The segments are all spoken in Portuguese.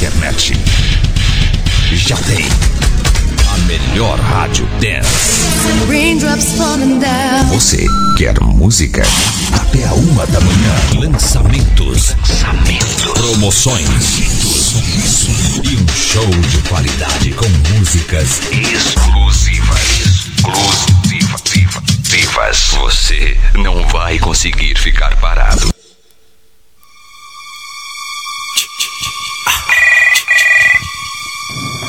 Internet. Já tem. A melhor rádio dance. Você quer música? Até a uma da manhã. Lançamentos. Lançamentos. Promoções. E um show de qualidade com músicas exclusivas. Exclusivas. Vivas. Você não vai conseguir ficar parado.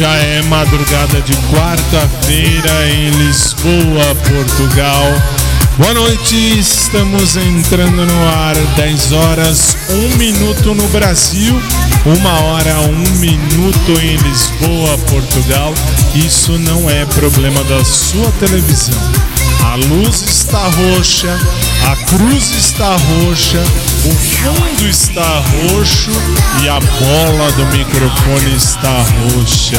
Já é madrugada de quarta-feira em Lisboa, Portugal. Boa noite, estamos entrando no ar. 10 horas, 1 minuto no Brasil, 1 hora, 1 minuto em Lisboa, Portugal. Isso não é problema da sua televisão. A luz está roxa, a cruz está roxa, o fundo está roxo e a bola do microfone está roxa.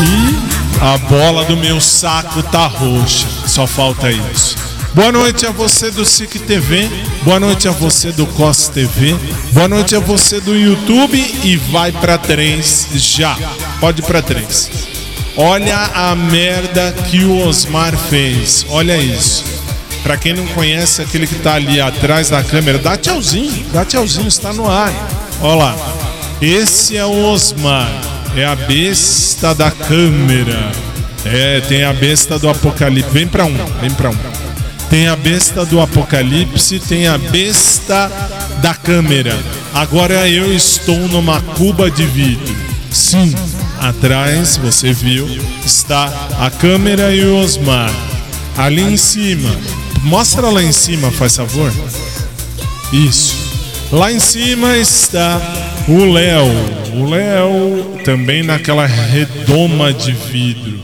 E a bola do meu saco tá roxa. Só falta isso. Boa noite a você do SIC TV, boa noite a você do COS TV, boa noite a você do YouTube e vai pra três já. Pode pra três. Olha a merda que o Osmar fez. Olha isso. Pra quem não conhece, aquele que tá ali atrás da câmera, dá tchauzinho, dá tchauzinho, está no ar. Olha lá. Esse é o Osmar. É a besta da câmera. É, tem a besta do apocalipse. Vem pra um, vem pra um. Tem a besta do apocalipse, tem a besta da câmera. Agora eu estou numa cuba de vidro. Sim, atrás, você viu, está a câmera e o Osmar. Ali em cima. Mostra lá em cima, faz favor. Isso. Lá em cima está o Léo. O Léo também naquela redoma de vidro.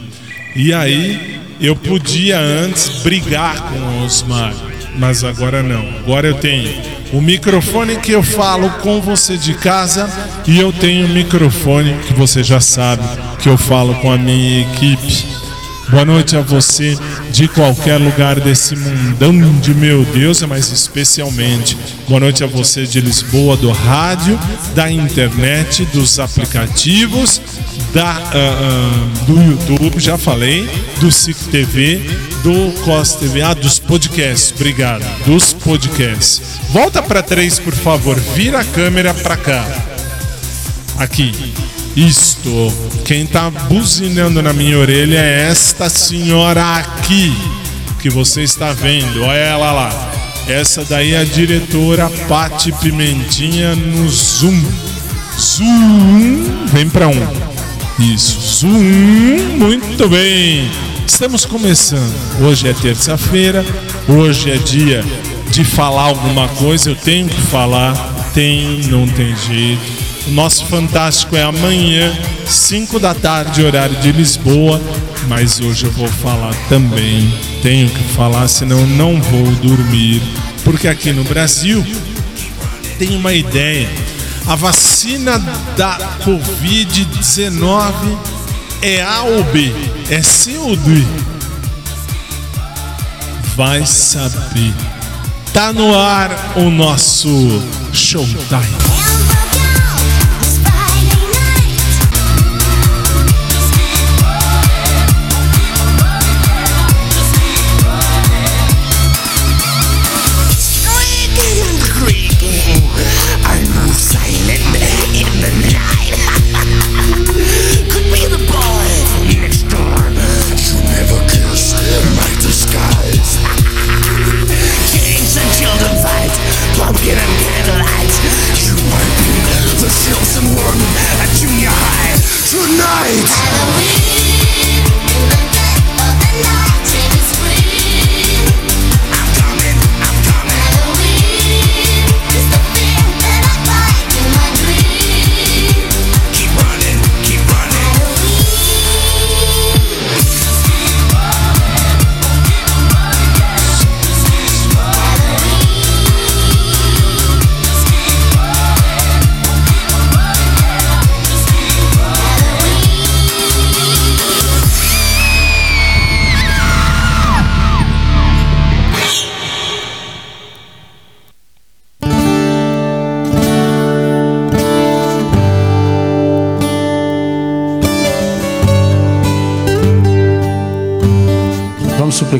E aí eu podia antes brigar com o Osmar, mas agora não. Agora eu tenho o microfone que eu falo com você de casa e eu tenho o microfone que você já sabe que eu falo com a minha equipe. Boa noite a você de qualquer lugar desse mundão de meu Deus, mas especialmente boa noite a você de Lisboa, do rádio, da internet, dos aplicativos, da, ah, ah, do YouTube, já falei, do SIC TV, do COS TV, ah, dos podcasts, obrigado, dos podcasts. Volta para três, por favor, vira a câmera para cá. Aqui. Isto. Quem tá buzinando na minha orelha é esta senhora aqui que você está vendo. Olha ela lá. Essa daí é a diretora Pati Pimentinha no Zoom. Zoom. Vem pra um. Isso. Zoom. Muito bem. Estamos começando. Hoje é terça-feira. Hoje é dia de falar alguma coisa. Eu tenho que falar. Tem, não tem jeito. O nosso Fantástico é amanhã, 5 da tarde, horário de Lisboa. Mas hoje eu vou falar também. Tenho que falar, senão não vou dormir. Porque aqui no Brasil tem uma ideia. A vacina da Covid-19 é A ou B? É C ou D? Vai saber. Tá no ar o nosso Showtime.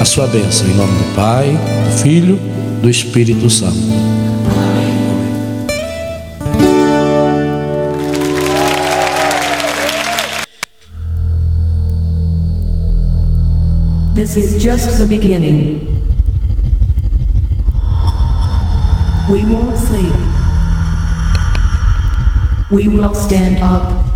a sua bênção em nome do Pai, do Filho, do Espírito Santo. This is just the beginning. We won't sleep. We will stand up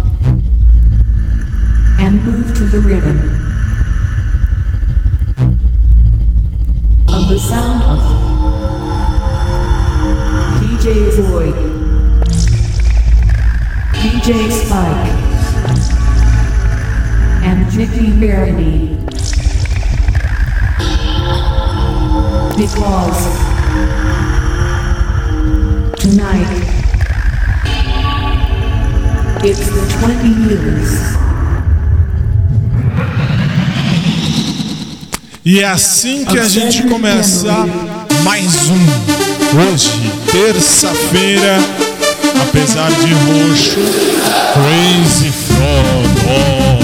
DJ Spike, and Nicky Verity. Because tonight it's the 20 years E é assim que a gente começa mais um. Hoje, terça-feira, apesar de roxo, Crazy Frodo.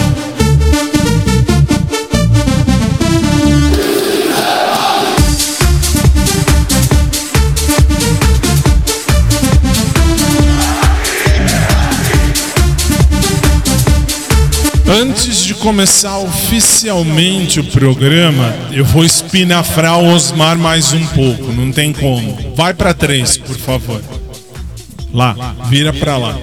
Antes começar oficialmente o programa, eu vou espinafrar o Osmar mais um pouco, não tem como. Vai pra três, por favor. Lá, vira pra lá.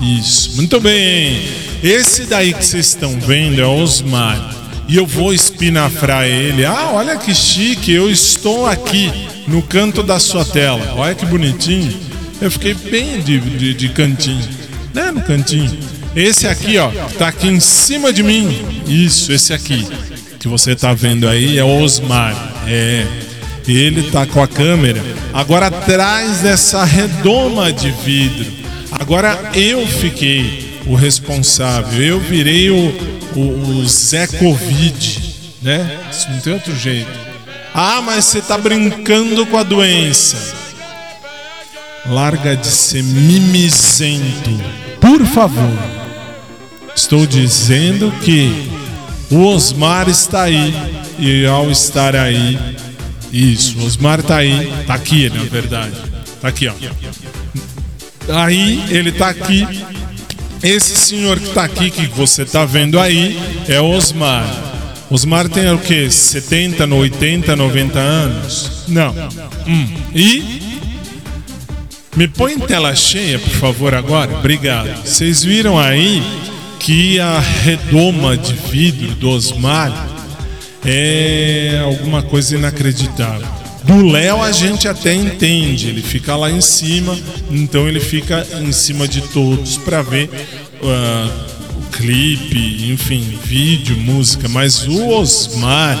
Isso, muito bem. Esse daí que vocês estão vendo é o Osmar. E eu vou espinafrar ele. Ah, olha que chique, eu estou aqui no canto da sua tela. Olha que bonitinho. Eu fiquei bem de, de, de cantinho, né? No cantinho. Esse aqui, ó, tá aqui em cima de mim. Isso, esse aqui que você tá vendo aí é o Osmar. É. Ele tá com a câmera agora atrás dessa redoma de vidro. Agora eu fiquei o responsável. Eu virei o, o, o Zé Covid, né? Isso não tem outro jeito. Ah, mas você tá brincando com a doença. Larga de ser mimizento. Por favor. Estou dizendo que o Osmar está aí. E ao estar aí. Isso, o Osmar está aí. Tá aqui, na verdade. Tá aqui, ó. Aí, ele tá aqui. Esse senhor que tá aqui, que você tá vendo aí, é Osmar. Osmar tem o quê? 70, 80, 90 anos? Não. Hum. E me põe em tela cheia, por favor, agora. Obrigado. Vocês viram aí que a redoma de vidro do Osmar é alguma coisa inacreditável. Do Léo a gente até entende, ele fica lá em cima, então ele fica em cima de todos para ver ah, o clipe, enfim, vídeo, música, mas o Osmar,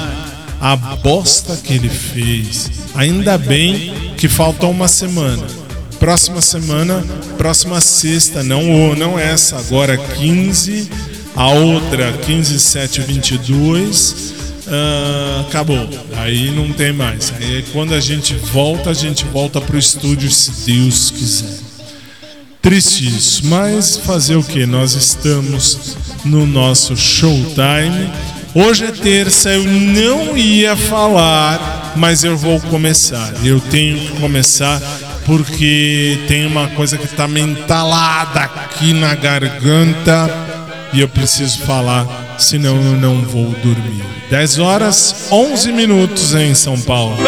a bosta que ele fez, ainda bem que falta uma semana. Próxima semana, próxima sexta, não, não essa, agora 15, a outra 15, 7, 22. ah, acabou. Aí não tem mais. Aí quando a gente volta, a gente volta pro estúdio se Deus quiser. Triste isso, mas fazer o que? Nós estamos no nosso showtime. Hoje é terça, eu não ia falar, mas eu vou começar. Eu tenho que começar porque tem uma coisa que tá me entalada aqui na garganta e eu preciso falar, senão eu não vou dormir. 10 horas, 11 minutos em São Paulo.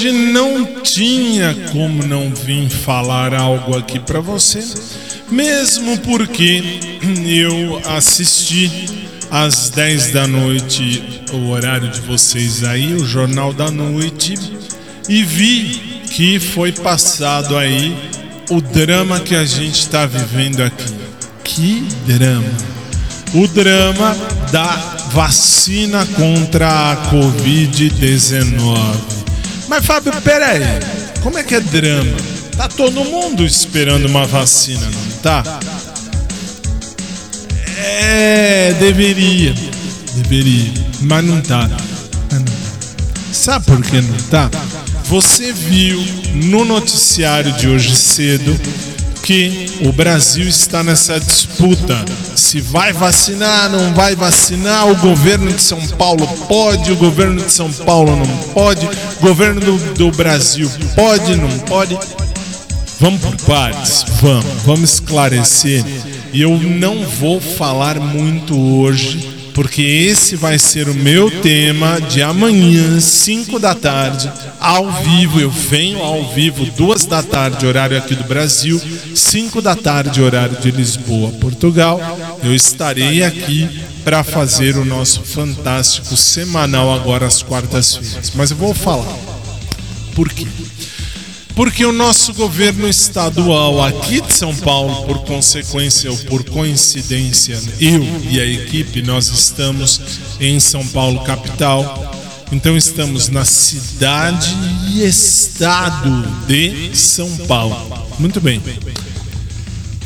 Hoje não tinha como não vir falar algo aqui para você, mesmo porque eu assisti às 10 da noite, o horário de vocês aí, o Jornal da Noite, e vi que foi passado aí o drama que a gente está vivendo aqui. Que drama! O drama da vacina contra a Covid-19. Mas, Fábio, peraí. Como é que é drama? Tá todo mundo esperando uma vacina, não tá? É, deveria. Deveria. Mas não tá. Tá. Sabe por que não tá? Você viu no noticiário de hoje cedo que o Brasil está nessa disputa. Se vai vacinar, não vai vacinar, o governo de São Paulo pode, o governo de São Paulo não pode, o governo do, do Brasil pode, não pode. Vamos por partes? Vamos, vamos esclarecer. E eu não vou falar muito hoje, porque esse vai ser o meu tema de amanhã, 5 da tarde, ao vivo. Eu venho ao vivo, 2 da tarde, horário aqui do Brasil, 5 da tarde, horário de Lisboa, Portugal. Eu estarei aqui para fazer o nosso fantástico semanal agora às quartas-feiras. Mas eu vou falar. Por quê? Porque o nosso governo estadual aqui de São Paulo, por consequência ou por coincidência, eu e a equipe, nós estamos em São Paulo, capital. Então estamos na cidade e estado de São Paulo. Muito bem.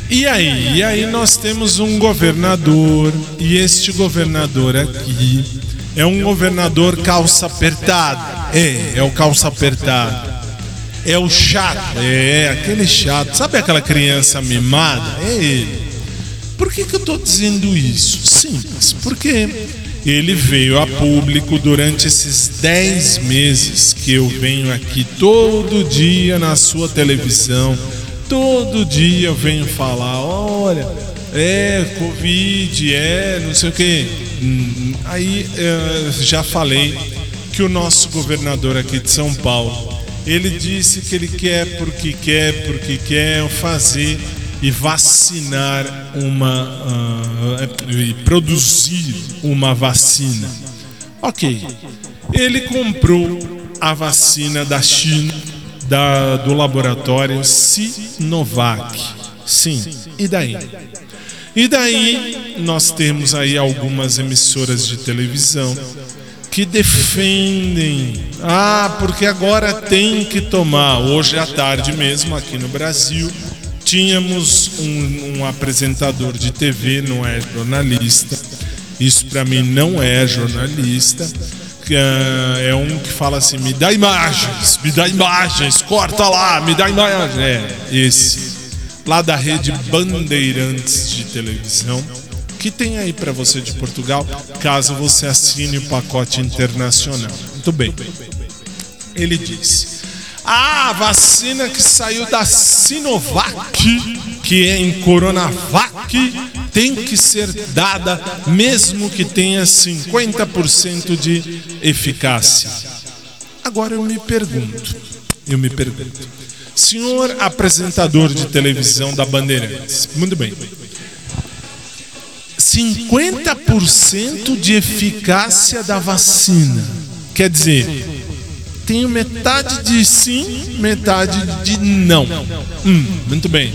E aí? E aí nós temos um governador, e este governador aqui é um governador calça apertada. É, é o calça apertada. É o chato, é aquele chato. Sabe aquela criança mimada? É ele. Por que, que eu estou dizendo isso? Simples, porque ele veio a público durante esses 10 meses que eu venho aqui todo dia na sua televisão, todo dia eu venho falar: olha, é Covid, é não sei o que. Aí eh, já falei que o nosso governador aqui de São Paulo ele disse que ele quer porque quer, porque quer fazer e vacinar uma ah, e produzir uma vacina. Ok, ele comprou a vacina da China, da, do laboratório Sinovac. Sim, e daí? E daí nós temos aí algumas emissoras de televisão que defendem. Ah, porque agora tem que tomar. Hoje à tarde mesmo, aqui no Brasil, tínhamos um, um apresentador de TV, não é jornalista. Isso para mim não é jornalista. ah, É um que fala assim: me dá imagens, me dá imagens, corta lá, me dá imagens. É, esse. Lá da rede Bandeirantes de televisão que tem aí para você de Portugal, caso você assine o pacote internacional. Muito bem. Ele disse: "Ah, a vacina que saiu da Sinovac, que é em Coronavac, tem que ser dada mesmo que tenha 50% de eficácia." Agora eu me pergunto, eu me pergunto. Senhor apresentador de televisão da Bandeirantes, muito bem. 50% de eficácia da vacina. Quer dizer, tenho metade de sim, metade de não. Hum, muito bem.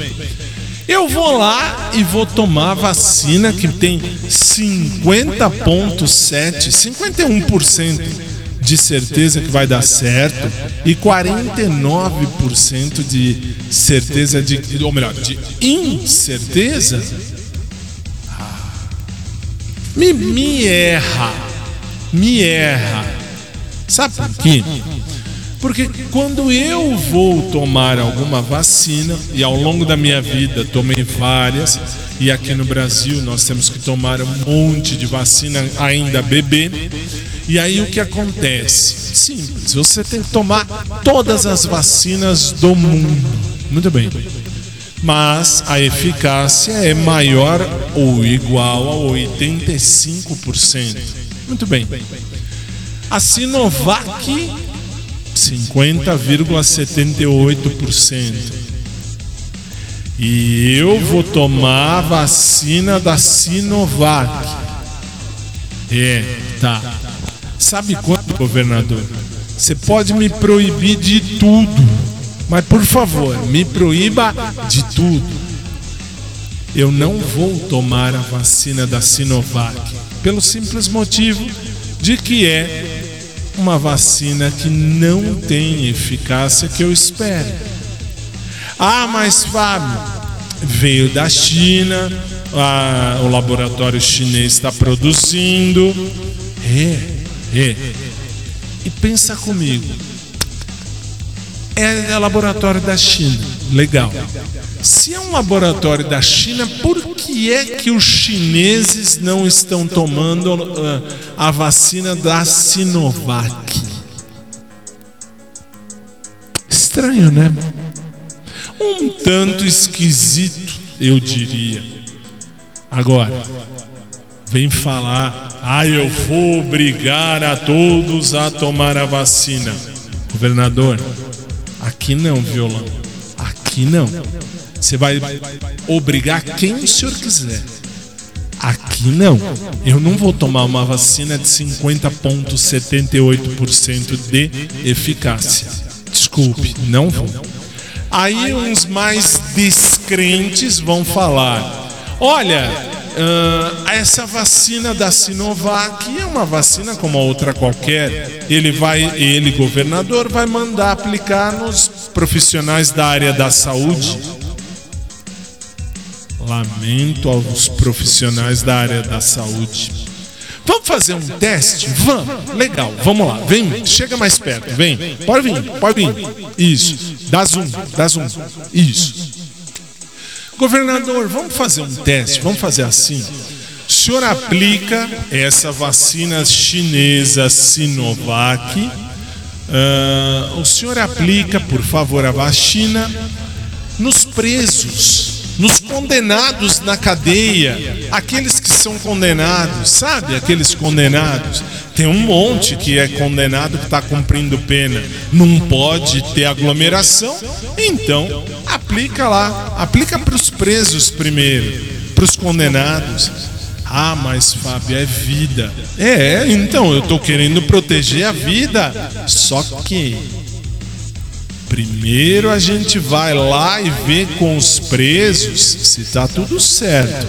Eu vou lá e vou tomar a vacina que tem 50,7, 51% de certeza que vai dar certo e 49% de certeza de, ou melhor, de incerteza me, me erra. Me erra. Sabe por quê? Porque quando eu vou tomar alguma vacina, e ao longo da minha vida tomei várias, e aqui no Brasil nós temos que tomar um monte de vacina ainda bebê, e aí o que acontece? Simples, você tem que tomar todas as vacinas do mundo. Muito bem mas a eficácia é maior ou igual a 85%. Muito bem. A Sinovac, 50,78%. E eu vou tomar a vacina da Sinovac. É, tá. Sabe quanto, governador? Você pode me proibir de tudo mas por favor, me proíba de tudo. Eu não vou tomar a vacina da Sinovac pelo simples motivo de que é uma vacina que não tem eficácia que eu espero. Ah, mas Fábio, veio da China, ah, o laboratório chinês está produzindo. É, é. E pensa comigo, é laboratório da China. Legal. Se é um laboratório da China, por que é que os chineses não estão tomando uh, a vacina da Sinovac? Estranho, né? Um tanto esquisito, eu diria. Agora, vem falar, ah, eu vou obrigar a todos a tomar a vacina. Governador, Aqui não, violão. Aqui não. Você vai obrigar quem o senhor quiser. Aqui não. Eu não vou tomar uma vacina de 50,78% de eficácia. Desculpe, não vou. Aí uns mais descrentes vão falar: olha, ah, essa vacina da Sinovac é uma vacina como a outra qualquer. Ele vai, ele governador vai mandar aplicar nos profissionais da área da saúde. Lamento aos profissionais da área da saúde. Vamos fazer um teste? Vamos. Legal. Vamos lá. Vem, chega mais perto. Vem. Pode vir. Pode vir. Isso. Dá zoom. Dá zoom. Isso. Governador, vamos fazer um teste, vamos fazer assim. O senhor aplica essa vacina chinesa Sinovac. ah, o senhor aplica, por favor, a vacina nos presos, nos condenados na cadeia, aqueles que são condenados, sabe? Aqueles condenados. Tem um monte que é condenado que está cumprindo pena. Não pode ter aglomeração, então aplica lá, aplica para os presos primeiro, para os condenados. Ah, mas Fábio, é vida. É, então eu tô querendo proteger a vida. Só que Primeiro a gente vai lá e vê com os presos se tá tudo certo.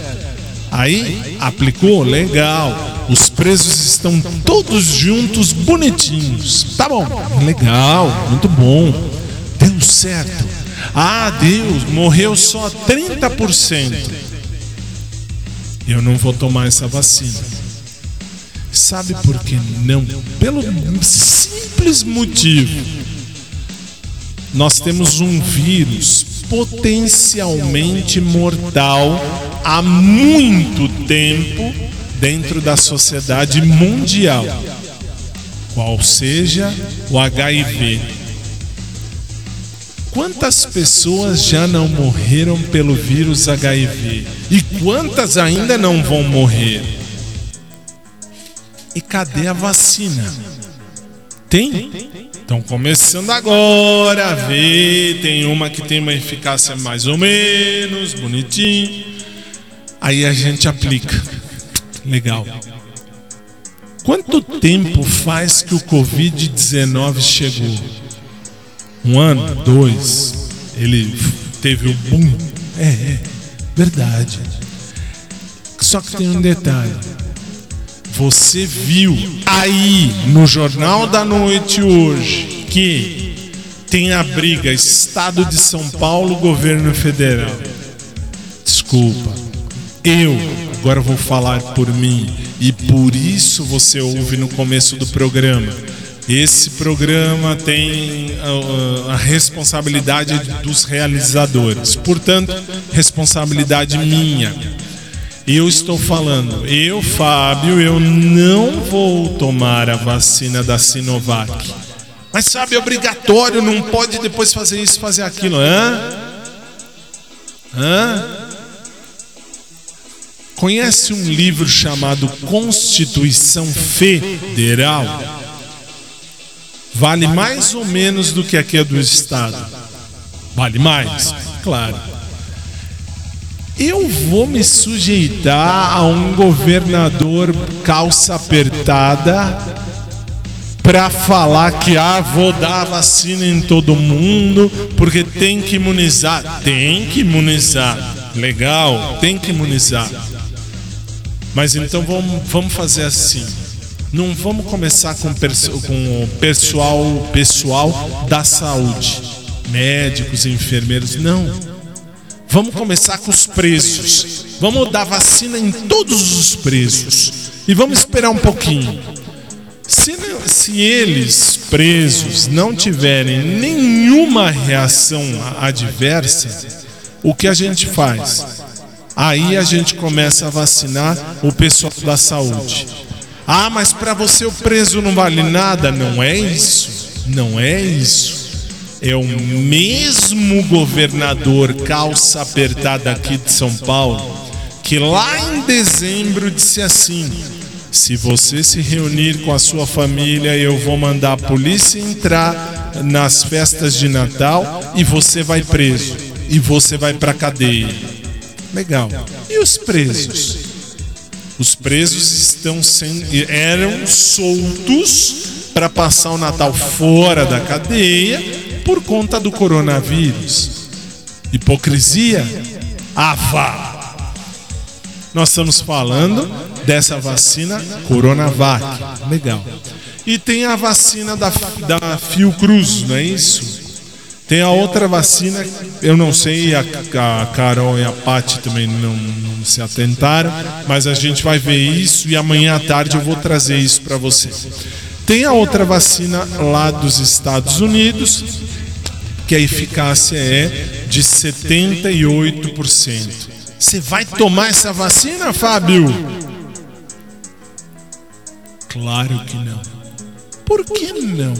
Aí aplicou, legal. Os presos estão todos juntos, bonitinhos. Tá bom, legal, muito bom. Deu certo. Ah, Deus, morreu só 30%. Eu não vou tomar essa vacina. Sabe por que não? Pelo simples motivo nós temos um vírus potencialmente mortal há muito tempo dentro da sociedade mundial, qual seja o HIV. Quantas pessoas já não morreram pelo vírus HIV? E quantas ainda não vão morrer? E cadê a vacina? Tem? Estão começando agora a ver. Tem uma que tem uma eficácia mais ou menos, bonitinho. Aí a gente aplica. Legal. Quanto tempo faz que o Covid-19 chegou? Um ano? Dois? Ele teve o boom? É, é, verdade. Só que tem um detalhe. Você viu aí no Jornal da Noite hoje que tem a briga Estado de São Paulo, governo federal. Desculpa. Eu agora vou falar por mim e por isso você ouve no começo do programa. Esse programa tem a, a responsabilidade dos realizadores, portanto, responsabilidade minha. Eu estou falando, eu, Fábio, eu não vou tomar a vacina da Sinovac. Mas sabe, é obrigatório, não pode depois fazer isso, fazer aquilo. Hã? Hã? Conhece um livro chamado Constituição Federal? Vale mais ou menos do que aqui é do Estado? Vale mais? Claro. Eu vou me sujeitar a um governador calça apertada para falar que ah, vou dar vacina em todo mundo porque tem que imunizar. Tem que imunizar. Legal, tem que imunizar. Mas então vamos, vamos fazer assim. Não vamos começar com, perso- com o pessoal, pessoal da saúde, médicos, enfermeiros. Não. Vamos começar com os presos. Vamos dar vacina em todos os presos. E vamos esperar um pouquinho. Se, se eles, presos, não tiverem nenhuma reação adversa, o que a gente faz? Aí a gente começa a vacinar o pessoal da saúde. Ah, mas para você o preso não vale nada? Não é isso. Não é isso. É o mesmo governador calça apertada aqui de São Paulo que lá em dezembro disse assim: se você se reunir com a sua família, eu vou mandar a polícia entrar nas festas de Natal e você vai preso e você vai para cadeia. Legal. E os presos? Os presos estão sendo eram soltos para passar o Natal fora da cadeia por conta do coronavírus. Hipocrisia? Vá. Nós estamos falando dessa vacina Coronavac. Legal. E tem a vacina da, da Fiocruz, não é isso? Tem a outra vacina, eu não sei, a, a Carol e a Paty também não, não se atentaram, mas a gente vai ver isso e amanhã à tarde eu vou trazer isso para você. Tem a outra vacina lá dos Estados Unidos, que a eficácia é de 78%. Você vai tomar essa vacina, Fábio? Claro que não. Por que não?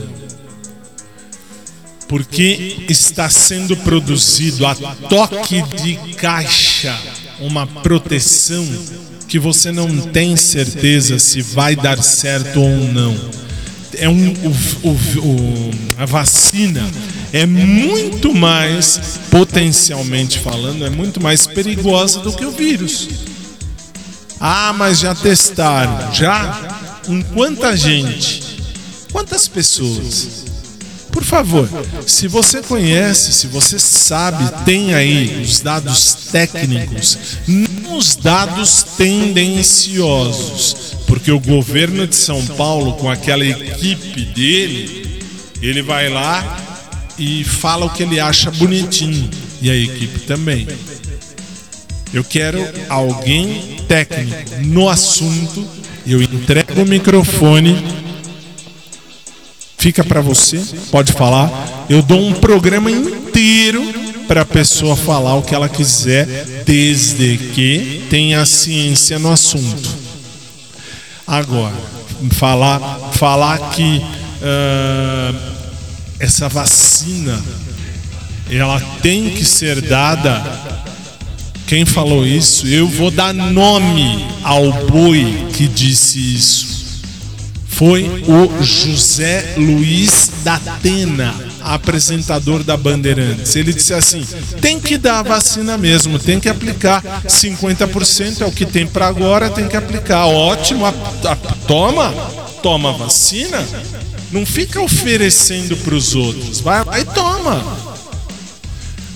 Porque está sendo produzido a toque de caixa uma proteção que você não tem certeza se vai dar certo ou não. É um, o- o- a vacina é muito mais, potencialmente falando, é muito mais perigosa do que o vírus. Ah, mas já testaram. Já? Em quanta gente? Quantas pessoas? Por favor, se você conhece, se você sabe, tem aí os dados técnicos, não os dados tendenciosos, porque o governo de São Paulo, com aquela equipe dele, ele vai lá e fala o que ele acha bonitinho, e a equipe também. Eu quero alguém técnico no assunto, eu entrego o microfone fica para você, pode falar. Eu dou um programa inteiro para a pessoa falar o que ela quiser, desde que tenha ciência no assunto. Agora, falar, falar que ah, essa vacina ela tem que ser dada. Quem falou isso? Eu vou dar nome ao boi que disse isso foi o José Luiz da Atena, apresentador da Bandeirantes. Ele disse assim: tem que dar a vacina mesmo, tem que aplicar. 50% é o que tem para agora, tem que aplicar. Ótimo, a- a- toma, toma a vacina. Não fica oferecendo para os outros, vai e toma.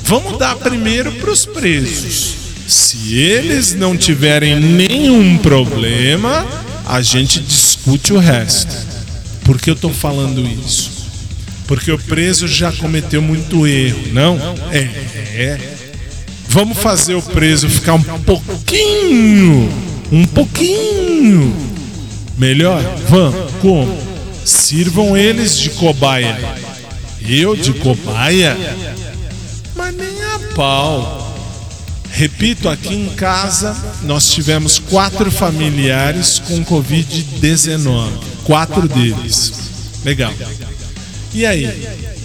Vamos dar primeiro para os presos. Se eles não tiverem nenhum problema, a gente discute o resto. Por que eu estou falando isso? Porque o preso já cometeu muito erro, não? É, é. Vamos fazer o preso ficar um pouquinho, um pouquinho melhor? Vamos. Como? Sirvam eles de cobaia. Eu de cobaia? Mas nem a pau. Repito, aqui em casa nós tivemos quatro familiares com Covid-19. Quatro deles. Legal. E aí?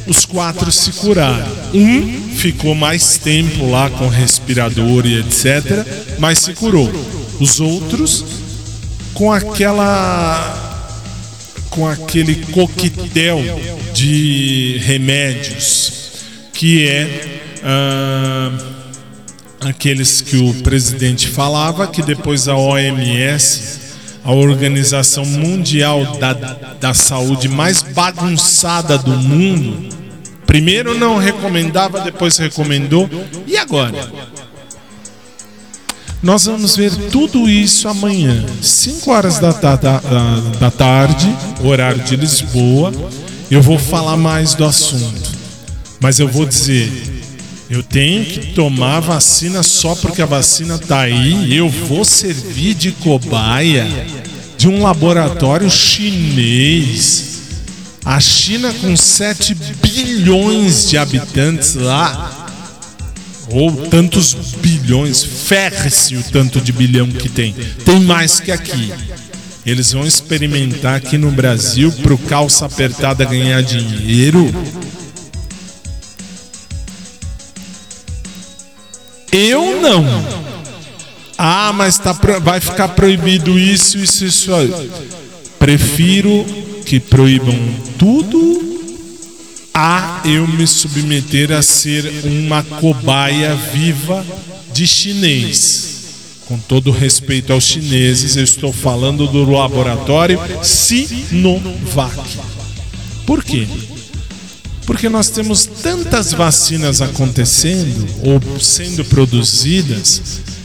Os quatro se curaram. Um ficou mais tempo lá com respirador e etc., mas se curou. Os outros com aquela com aquele coquetel de remédios que é ah, aqueles que o presidente falava que depois a OMS, a Organização Mundial da, da Saúde mais bagunçada do mundo, primeiro não recomendava, depois recomendou, e agora? Nós vamos ver tudo isso amanhã, 5 horas da, da- da- da tarde, horário de Lisboa. Eu vou falar mais do assunto, mas eu vou dizer: eu tenho que tomar a vacina só porque a vacina tá aí. Eu vou servir de cobaia de um laboratório chinês. A China com 7 bilhões de habitantes lá ou tantos bilhões, ferre-se o tanto de bilhão que tem. Tem mais que aqui. Eles vão experimentar aqui no Brasil pro calça apertada ganhar dinheiro. Eu não. Ah, mas tá, vai ficar proibido isso, isso, isso aí. Prefiro que proíbam tudo a eu me submeter a ser uma cobaia viva de chinês. Com todo respeito aos chineses, eu estou falando do laboratório Sinovac. Por quê? Porque nós temos tantas vacinas acontecendo ou sendo produzidas,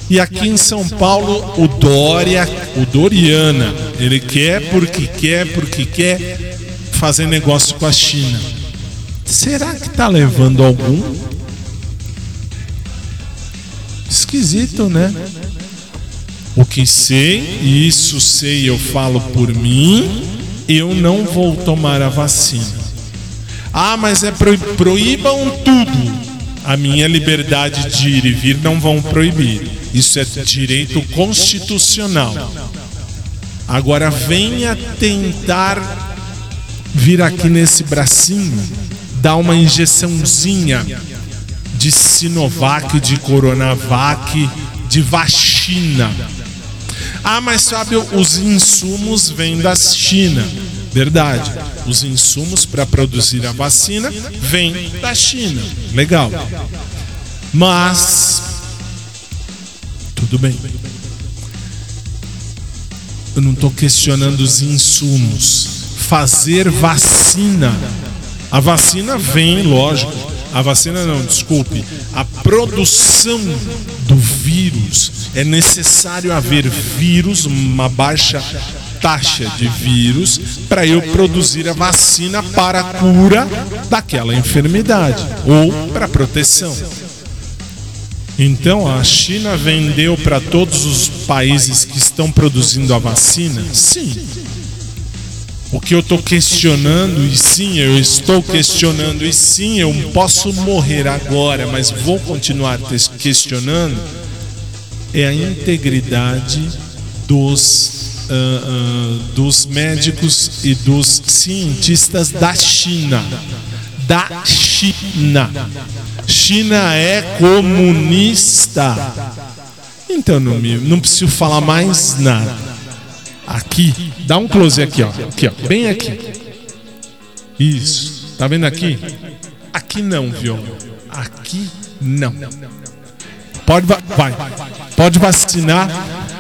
e aqui em São Paulo o Dória, o Doriana, ele quer porque quer, porque quer fazer negócio com a China. Será que tá levando algum? Esquisito, né? O que sei, e isso sei, eu falo por mim, eu não vou tomar a vacina. Ah, mas é pro... proíbam tudo. A minha liberdade de ir e vir não vão proibir. Isso é direito constitucional. Agora venha tentar vir aqui nesse bracinho, dar uma injeçãozinha de Sinovac, de Coronavac, de vacina. Ah, mas sabe, os insumos vêm da China. Verdade. Os insumos para produzir a vacina vêm da China. Legal. Mas tudo bem. Eu não estou questionando os insumos. Fazer vacina. A vacina vem, lógico. A vacina não, desculpe. A produção do vírus. É necessário haver vírus, uma baixa taxa de vírus, para eu produzir a vacina para a cura daquela enfermidade ou para proteção. Então a China vendeu para todos os países que estão produzindo a vacina? Sim. O que eu estou questionando, e sim, eu estou questionando, e sim, eu posso morrer agora, mas vou continuar questionando, é a integridade dos, ah, ah, dos médicos e dos cientistas da China. Da China. China é comunista. Então não, me, não preciso falar mais nada. Aqui, dá um close aqui, ó. Aqui, ó. Bem aqui. Isso. Tá vendo aqui? Aqui não, viu? Aqui não. Pode va- vai. Pode vacinar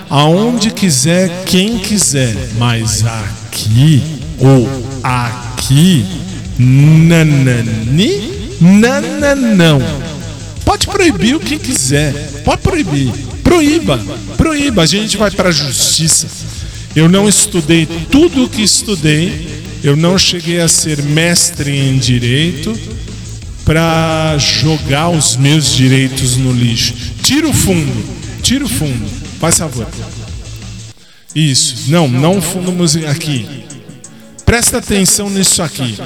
aonde quiser, quem quiser, mas aqui ou aqui nanani nananão. Pode proibir o que quiser. Pode proibir. Proíba. Proíba. A gente vai para a justiça. Eu não estudei tudo o que estudei. Eu não cheguei a ser mestre em direito para jogar os meus direitos no lixo. Tira o fundo. Tira o fundo. Faz favor. Isso. Não, não fundo musical aqui. Presta atenção nisso aqui.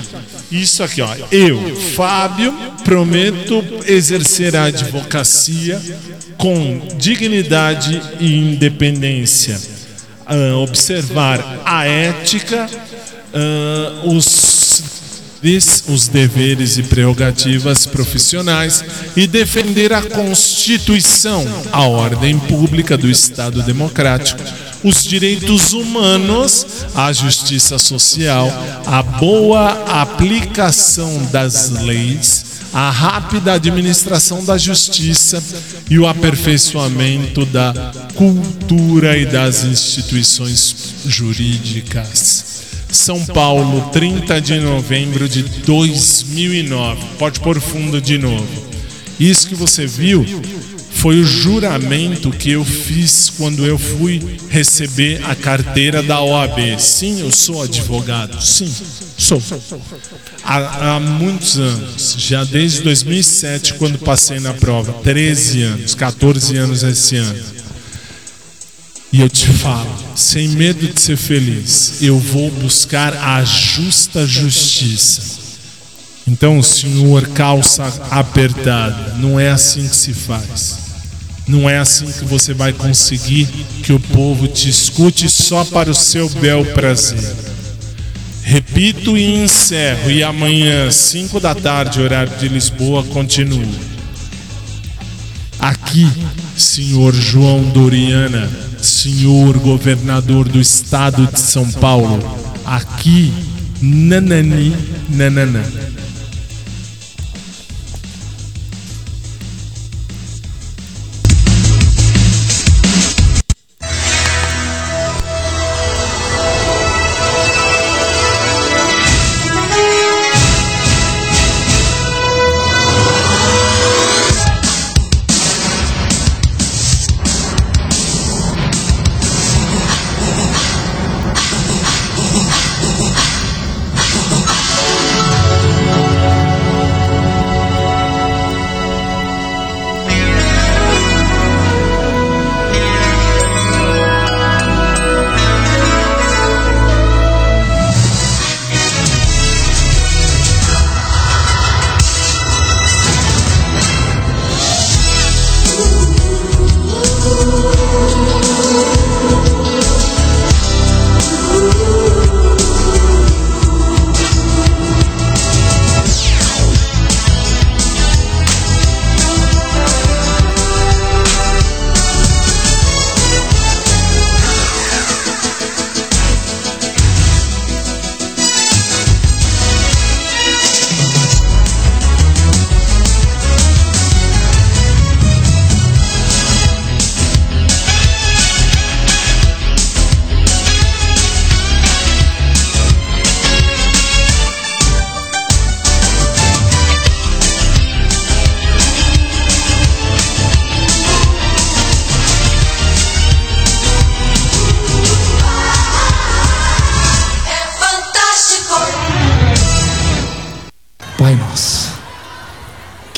Isso aqui, ó. Eu, Fábio, prometo exercer a advocacia com dignidade e independência. Ah, observar a ética, ah, os, os deveres e prerrogativas profissionais e defender a Constituição, a ordem pública do Estado Democrático, os direitos humanos, a justiça social, a boa aplicação das leis, a rápida administração da justiça e o aperfeiçoamento da cultura e das instituições jurídicas. São Paulo, 30 de novembro de 2009. Pode pôr fundo de novo. Isso que você viu foi o juramento que eu fiz quando eu fui receber a carteira da OAB. Sim, eu sou advogado. Sim, sou. Há, há muitos anos, já desde 2007, quando passei na prova. 13 anos, 14 anos esse ano. E eu te falo, sem medo de ser feliz, eu vou buscar a justa justiça. Então, senhor, calça apertada, não é assim que se faz. Não é assim que você vai conseguir que o povo te escute só para o seu bel prazer. Repito e encerro, e amanhã, 5 da tarde, horário de Lisboa, continuo. Aqui, senhor João Doriana, senhor governador do estado de São Paulo, aqui, nanani, nananã.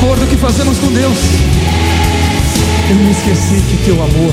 Acordo que fazemos com Deus. Eu me esqueci que teu amor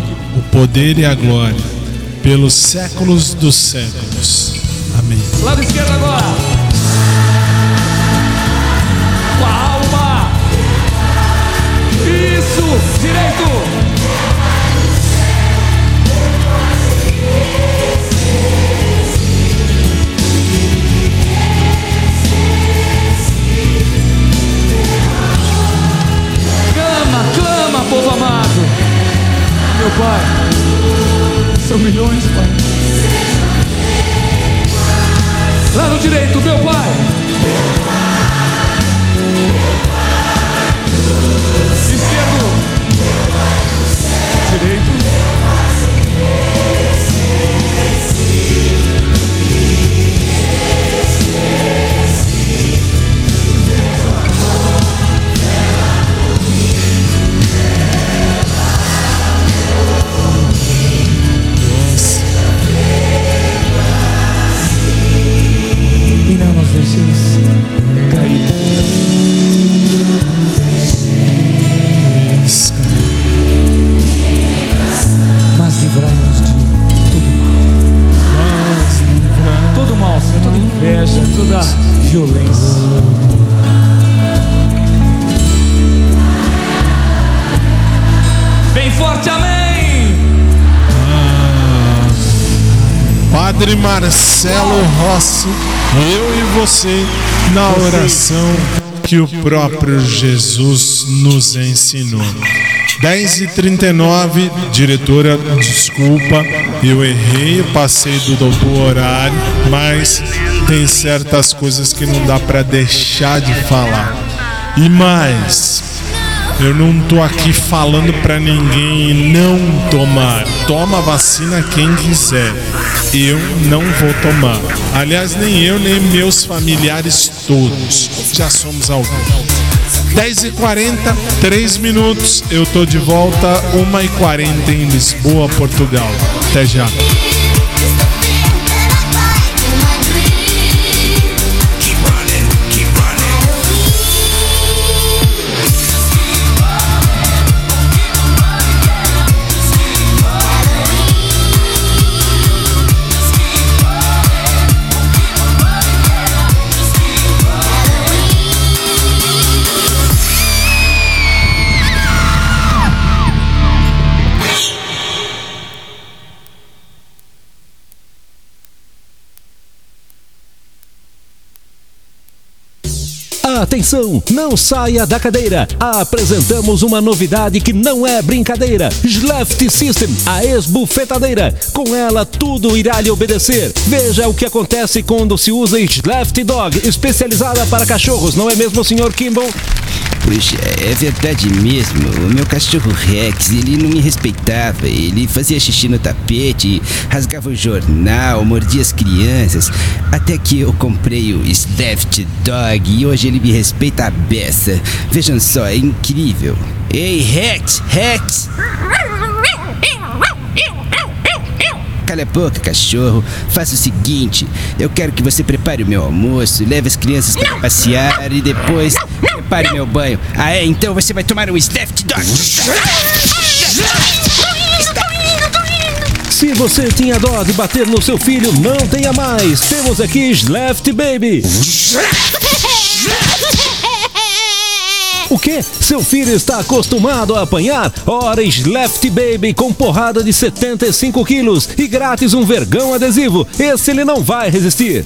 poder e a glória, pelos séculos dos séculos. Amém. Lado esquerdo agora. Na oração que o próprio Jesus nos ensinou. 10 e 39 diretora, desculpa, eu errei, passei do, do horário, mas tem certas coisas que não dá para deixar de falar. E mais, eu não tô aqui falando pra ninguém não tomar. Toma vacina quem quiser. Eu não vou tomar. Aliás, nem eu, nem meus familiares todos. Já somos alguns. 10h40, 3 minutos. Eu tô de volta, 1h40 em Lisboa, Portugal. Até já. Atenção, não saia da cadeira. Apresentamos uma novidade que não é brincadeira. Sleft System, a esbufetadeira. Com ela tudo irá lhe obedecer. Veja o que acontece quando se usa Sleft Dog, especializada para cachorros, não é mesmo, Sr. Kimball? Puxa, é verdade mesmo. O meu cachorro Rex, ele não me respeitava. Ele fazia xixi no tapete, rasgava o jornal, mordia as crianças. Até que eu comprei o Sleft Dog e hoje ele me respeita a beça. Vejam só, é incrível. Ei, Rex, Rex! Cala a boca, cachorro. Faça o seguinte: eu quero que você prepare o meu almoço, leve as crianças para passear e depois prepare meu banho. Ah, é? Então você vai tomar um Sleft Dog. Se você tinha dó de bater no seu filho, não tenha mais. Temos aqui Sleft Baby. O que? Seu filho está acostumado a apanhar? Ora, Sleft Baby com porrada de 75 quilos e grátis um vergão adesivo. Esse ele não vai resistir.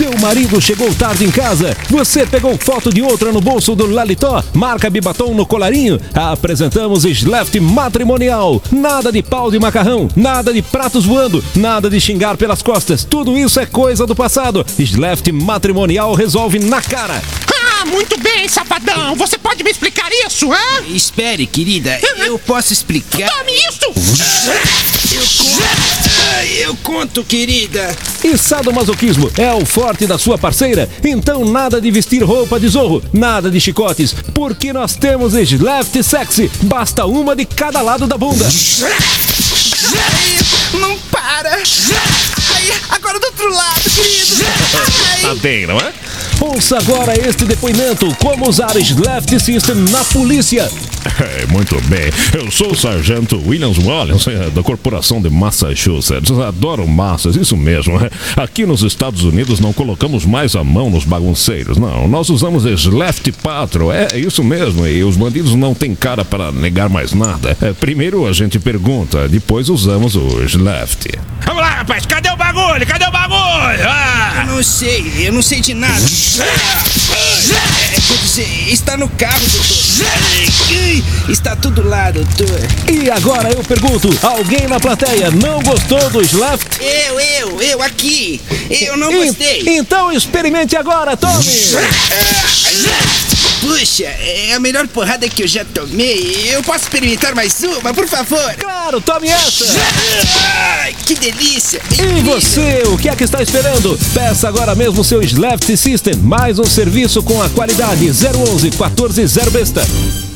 Seu marido chegou tarde em casa. Você pegou foto de outra no bolso do Lalitó. Marca Bibatom no colarinho. Apresentamos Sleft Matrimonial. Nada de pau de macarrão. Nada de pratos voando. Nada de xingar pelas costas. Tudo isso é coisa do passado. Sleft Matrimonial resolve na cara. Ah, muito bem, safadão. Você pode me explicar isso, hã? Espere, querida, eu posso explicar. Tome isso! Eu conto, eu conto, querida. E sadomasoquismo é o forte da sua parceira? Então nada de vestir roupa de zorro, nada de chicotes, porque nós temos Sleft Sexy. Basta uma de cada lado da bunda. Não para! Ai, agora do outro lado, querido! Tá bem, não é? Ouça agora este depoimento: como usar Sleft System na polícia. É, muito bem. Eu sou o sargento Williams Wallace, é, da Corporação de Massachusetts. Adoro massas, isso mesmo. é. Aqui nos Estados Unidos não colocamos mais a mão nos bagunceiros, não. Nós usamos Sleft Patrol, é isso mesmo. E os bandidos não têm cara para negar mais nada. É, primeiro a gente pergunta, depois usamos o Sleft. Vamos rapaz. Cadê o bagulho? Cadê o bagulho? Ah! Eu não sei, eu não sei de nada. É, quer dizer, está no carro, doutor. Está tudo lá, doutor. E agora eu pergunto: alguém na plateia não gostou do Sleft? Eu, eu, eu aqui. Eu não gostei. Então experimente agora, tome! Puxa, é a melhor porrada que eu já tomei. Eu posso experimentar mais uma, por favor? Claro, tome essa! Ai, que delícia! E você, o que é que está esperando? Peça agora mesmo seu Sleft System, mais um serviço com a qualidade 011 14 besta.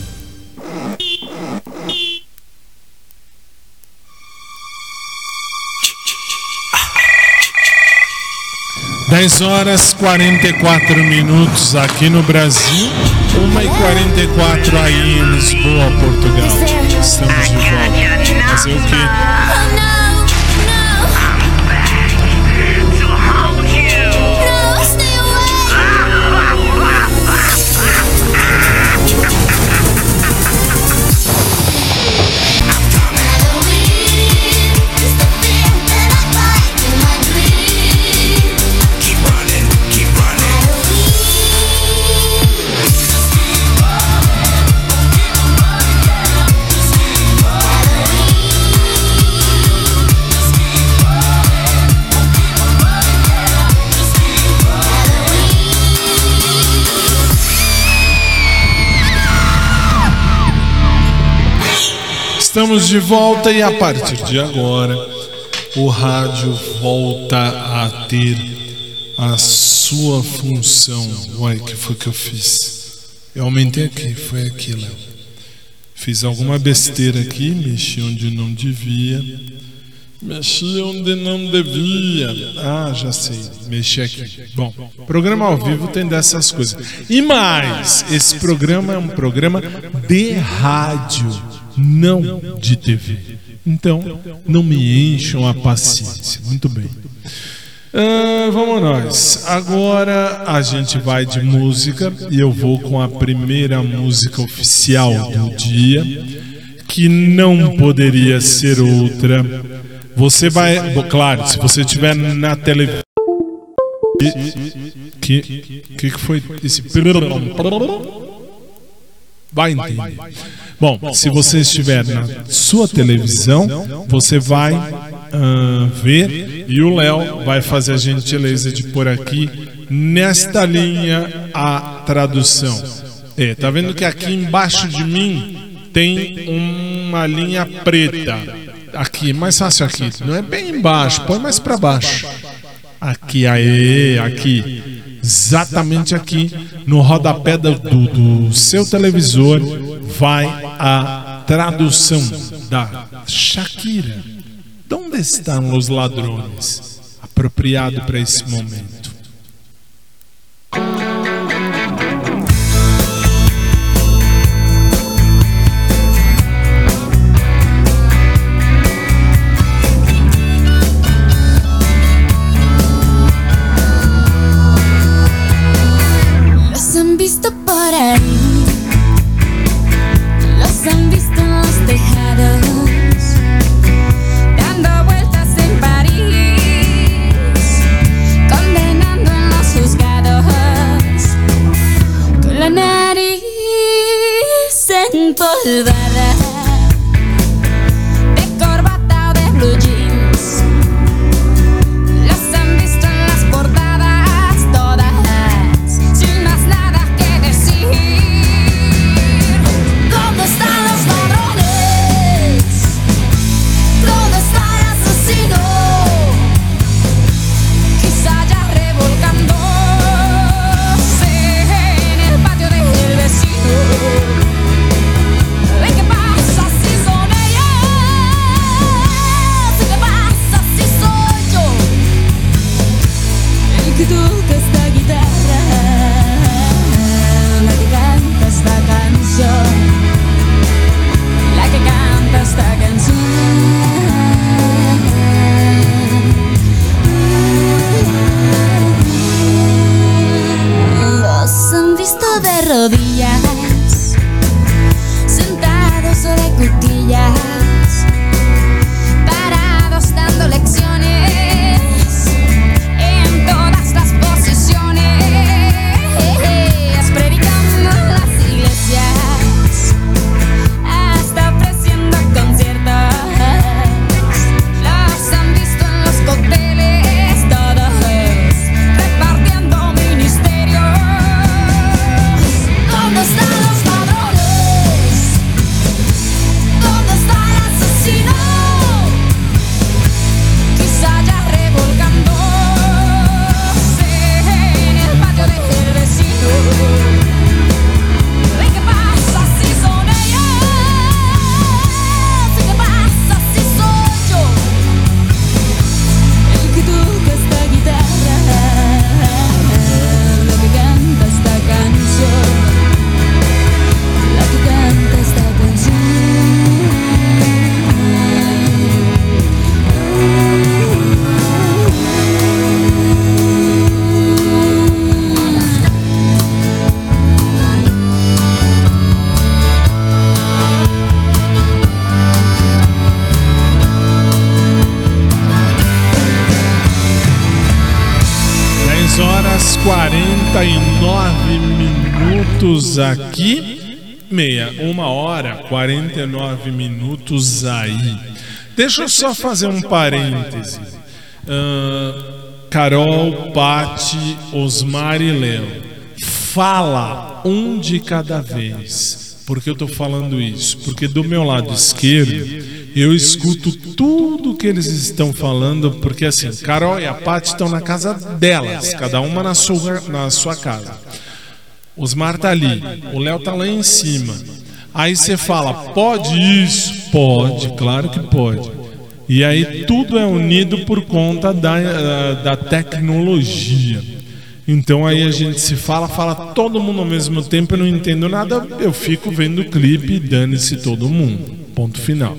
10 horas 44 minutos aqui no Brasil, 1 e 44 aí em Lisboa, Portugal. Estamos de volta. Fazer o quê? Estamos de volta e a partir de agora o rádio volta a ter a sua função. Uai, que foi que eu fiz? Eu aumentei aqui, foi aqui, Léo. Fiz alguma besteira aqui, mexi onde não devia. Mexi onde não devia. Ah, já sei. Mexi aqui. Bom, programa ao vivo tem dessas coisas. E mais, esse programa é um programa de rádio, não de TV. Então, não me encham a paciência. Muito bem. Ah, vamos nós. Agora a gente vai de música e eu vou com a primeira música oficial do dia, que não poderia ser outra. Você vai, claro, se você estiver na televisão, Que que, que foi esse. Vai entender. Bom, se você estiver na sua televisão, você vai ah, ver e o Léo vai fazer a gentileza de pôr aqui nesta linha a tradução. É, tá vendo que aqui embaixo de mim tem uma linha preta. Aqui, mais fácil aqui. Não é bem embaixo, põe mais para baixo. Aqui, aê, aqui. Exatamente aqui no rodapé do, do seu televisor vai a tradução da Shakira. Onde estão os ladrões? Apropriado para esse momento. 49 minutos aí. Deixa eu só fazer um parêntese. Ahn, Carol, Pati, Osmar e Léo. Fala um de cada vez. Por que eu tô falando isso? Porque do meu lado esquerdo eu escuto tudo que eles estão falando, porque assim, Carol e a Paty estão na casa delas, cada uma na sua, na sua casa. Osmar tá ali, o Léo tá lá em cima. Aí você fala, pode isso? Pode, claro que pode. E aí tudo é unido por conta da, eh, da tecnologia. Então aí a gente se fala, fala todo mundo ao mesmo tempo, eu não entendo nada, eu fico vendo o clipe e dane-se todo mundo. Ponto final.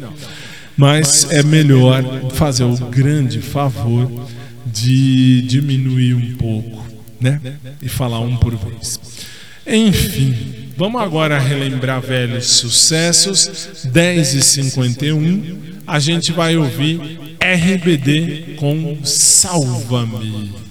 Mas é melhor fazer o grande favor de diminuir um pouco, né? E falar um por vez. Enfim, vamos agora relembrar velhos sucessos. 10 e 51 a gente vai ouvir RBD com Salva-me.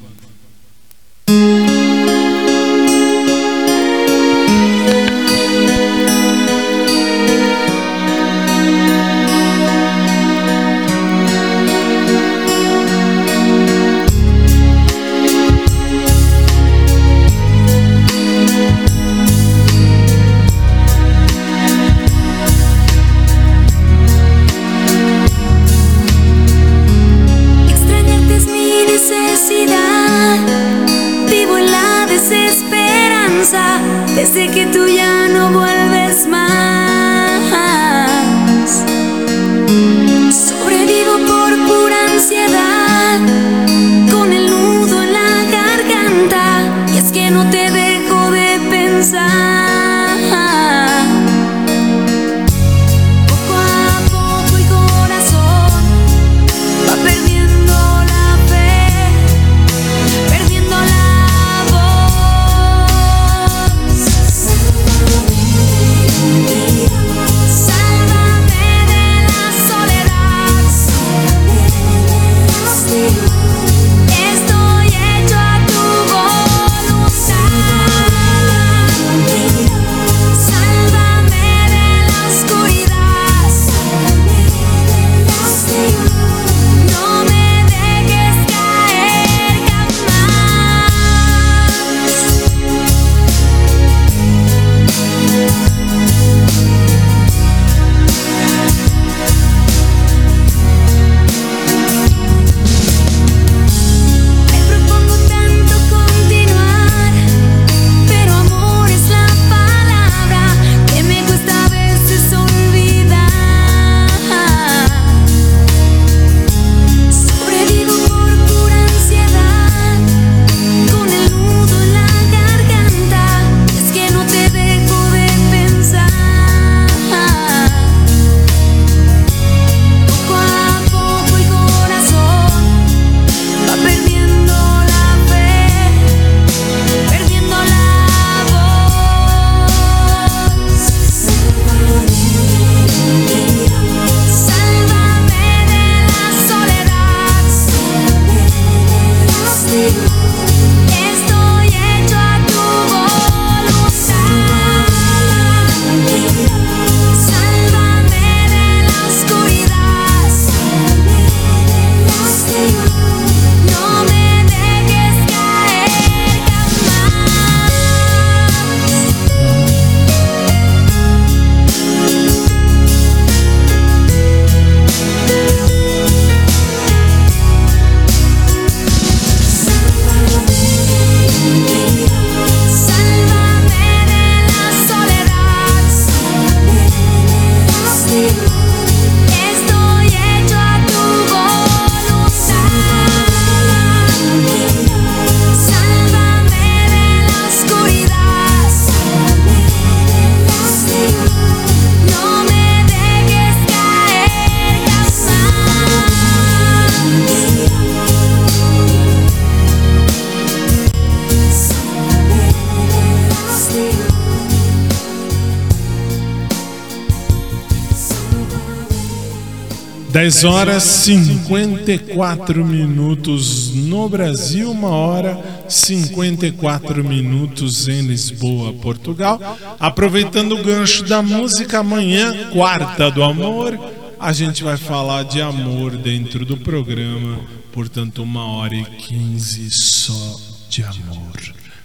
10 horas 54 minutos no Brasil, uma hora 54 minutos em Lisboa, Portugal. Aproveitando o gancho da música, amanhã, quarta do amor, a gente vai falar de amor dentro do programa. Portanto, uma hora e quinze só de amor.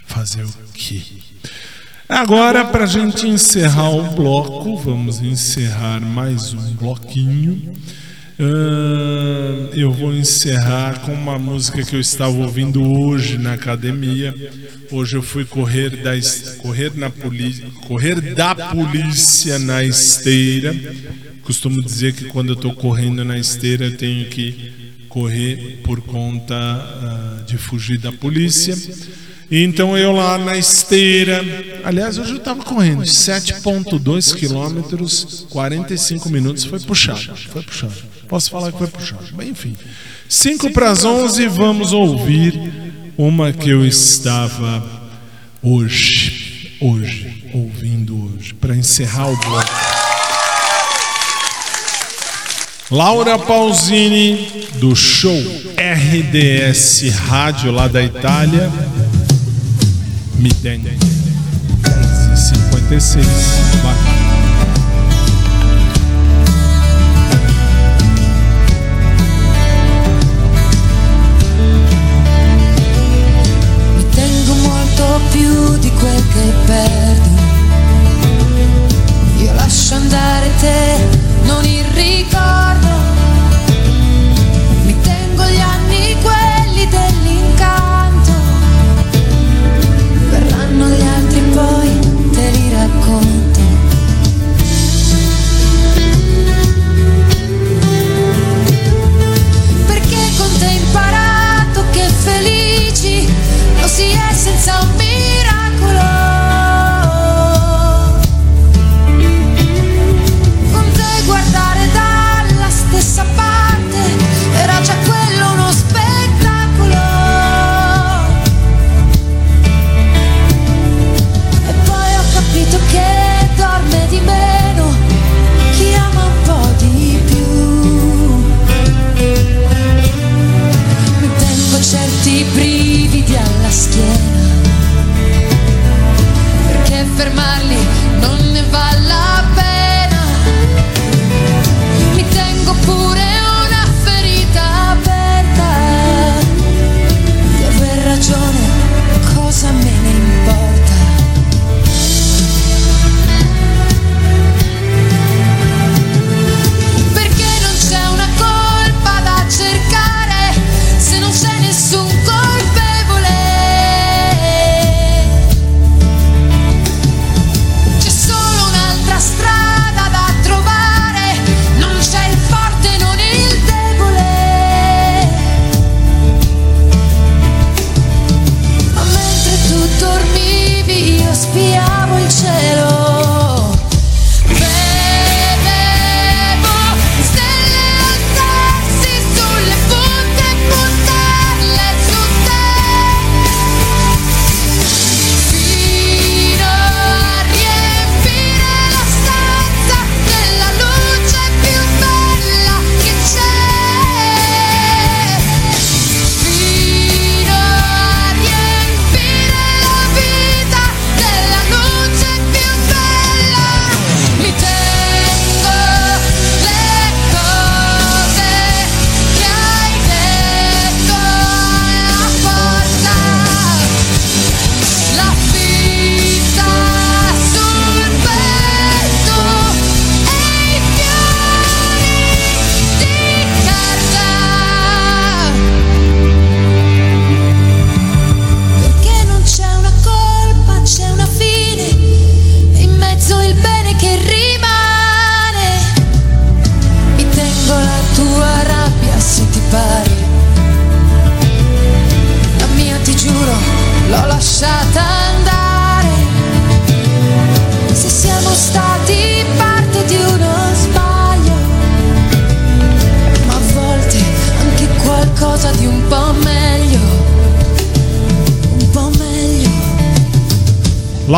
Fazer o quê? Agora, para a gente encerrar o bloco, vamos encerrar mais um bloquinho. Ah, eu vou encerrar com uma música que eu estava ouvindo hoje na academia. Hoje eu fui correr da, correr na polícia, correr da polícia na esteira. Costumo dizer que quando eu estou correndo na esteira eu tenho que correr por conta ah, de fugir da polícia. Então eu lá na esteira, aliás, hoje eu estava correndo 7.2 quilômetros, 45 minutos, foi puxado, foi puxado. Posso falar que foi puxado, mas enfim. 5 para as 11, vamos ouvir uma que eu estava hoje, hoje, ouvindo hoje, para encerrar o bloco. Laura Pausini, do show RDS Rádio lá da Itália. Me tem 56. Vai.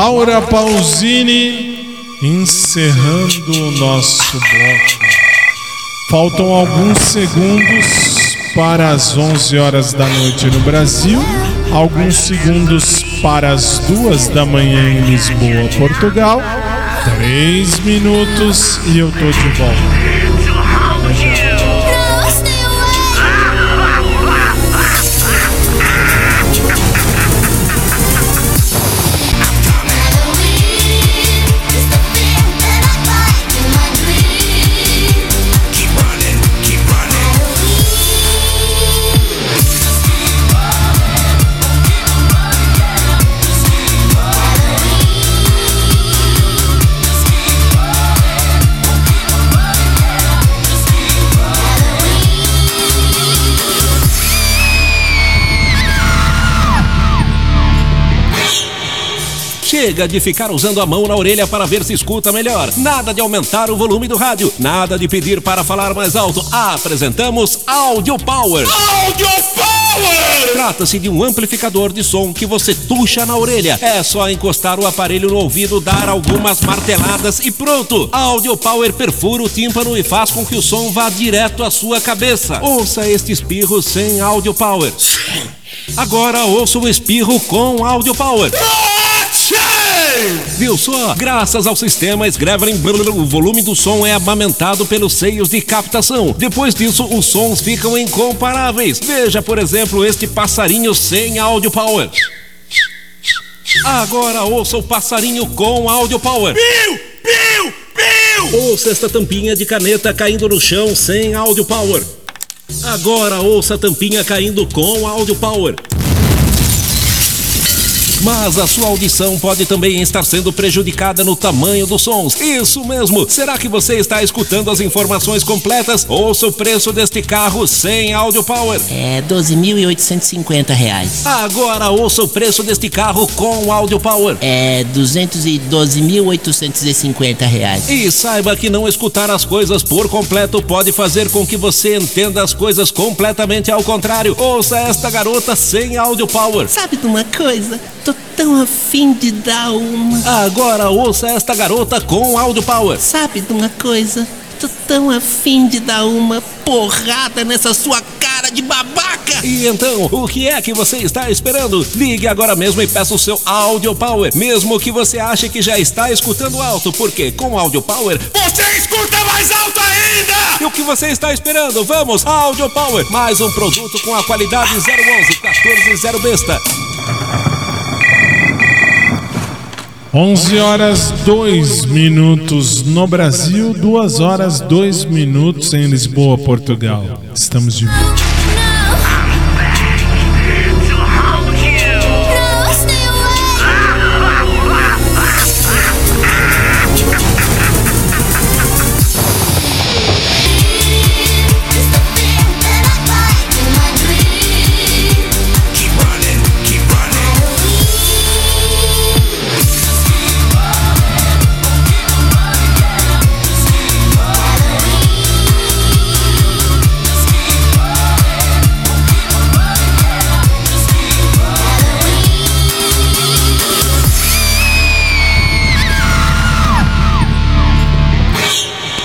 Laura Pausini encerrando o nosso bloco. Faltam alguns segundos para as 11 horas da noite no Brasil, alguns segundos para as 2 da manhã em Lisboa, Portugal. 3 minutos e eu tô de volta. Chega de ficar usando a mão na orelha para ver se escuta melhor. Nada de aumentar o volume do rádio. Nada de pedir para falar mais alto. Apresentamos Audio Power. Audio Power! Trata-se de um amplificador de som que você tuxa na orelha. É só encostar o aparelho no ouvido, dar algumas marteladas e pronto. Audio Power perfura o tímpano e faz com que o som vá direto à sua cabeça. Ouça este espirro sem Audio Power. Agora ouça o espirro com Audio Power. Viu só? Graças ao sistema Sgrevlin, o volume do som é amamentado pelos seios de captação. Depois disso, os sons ficam incomparáveis. Veja, por exemplo, este passarinho sem Audio Power. Agora ouça o passarinho com Audio Power. Piu! Piu! Piu! Ouça esta tampinha de caneta caindo no chão sem Audio Power. Agora ouça a tampinha caindo com Audio Power. Mas a sua audição pode também estar sendo prejudicada no tamanho dos sons. Isso mesmo! Será que você está escutando as informações completas? Ouça o preço deste carro sem Audio Power. É 12.850 reais. Agora ouça o preço deste carro com Audio Power. É 212.850 reais. E saiba que não escutar as coisas por completo pode fazer com que você entenda as coisas completamente ao contrário. Ouça esta garota sem Audio Power. Sabe de uma coisa? Tô tão afim de dar uma. Agora ouça esta garota com Audio Power. Sabe de uma coisa? Tô tão afim de dar uma porrada nessa sua cara de babaca. E então, o que é que você está esperando? Ligue agora mesmo e peça o seu Audio Power, mesmo que você ache que já está escutando alto, porque com Audio Power Você escuta mais alto ainda! E o que você está esperando? Vamos, Audio Power, mais um produto com a qualidade 011 140 Besta. 11 horas 2 minutos no Brasil, 2 horas 2 minutos em Lisboa, Portugal. Estamos de volta.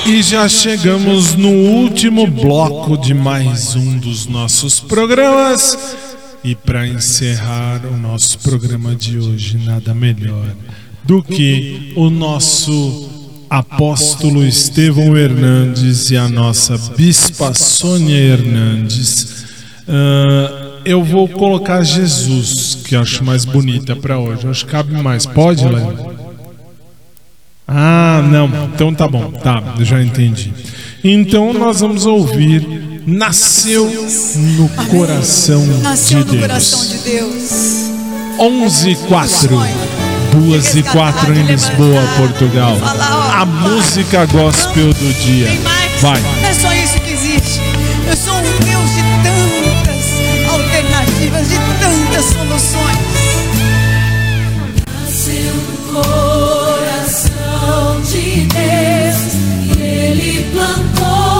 E já chegamos no último bloco de mais um dos nossos programas. E para encerrar o nosso programa de hoje, nada melhor do que o nosso apóstolo Estevão Hernandes e a nossa bispa Sônia Hernandes. Ah, eu vou colocar Jesus, que eu acho mais bonita para hoje. Acho que cabe mais. Pode, Léo? Ah, não. Então tá bom. Tá, já entendi. Então nós vamos ouvir Nasceu no coração Nasceu de no coração Deus. de Deus. 11 e 4. 2 e 4 em Lisboa, Portugal. A música gospel do dia. Vai. É só isso que existe. Eu sou um Deus de tantas alternativas, de tantas soluções. E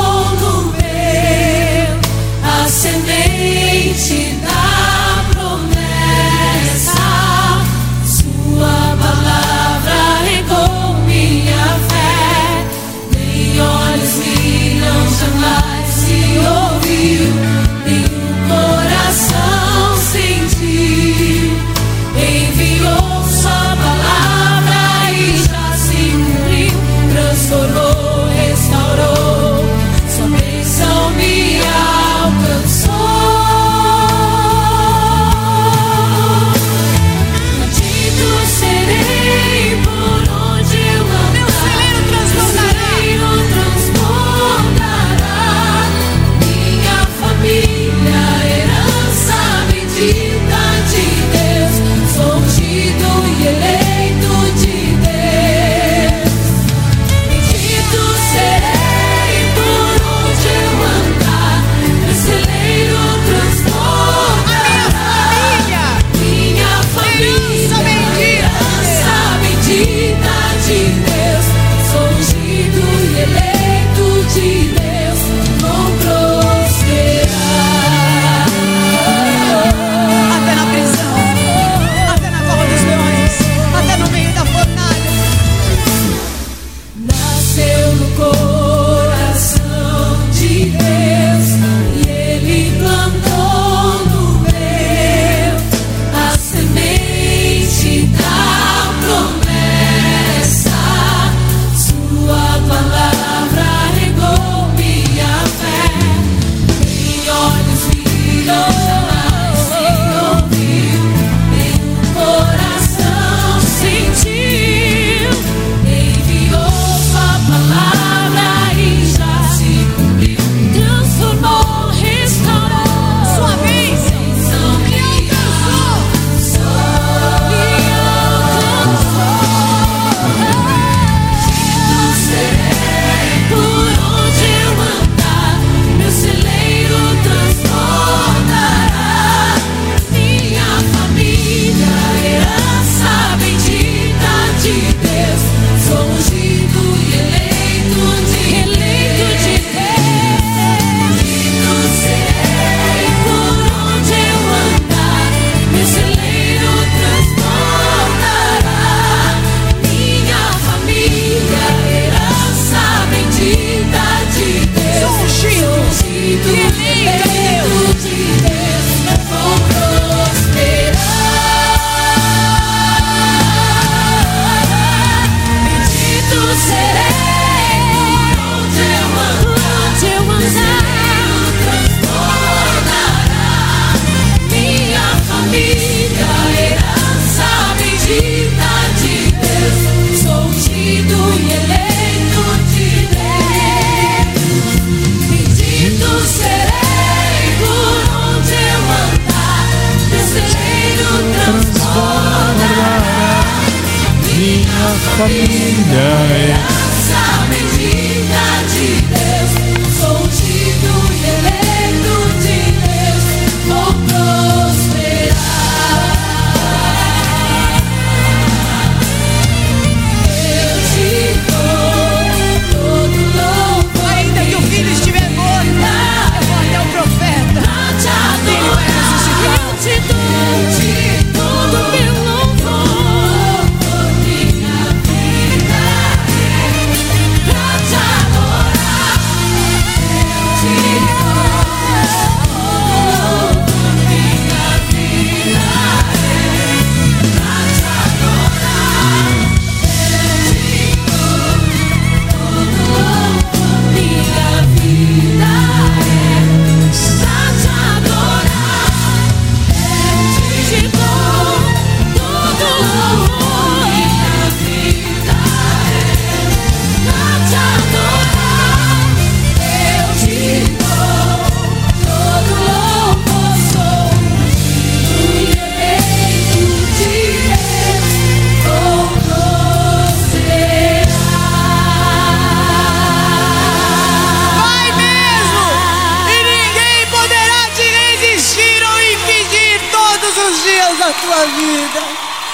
tua vida.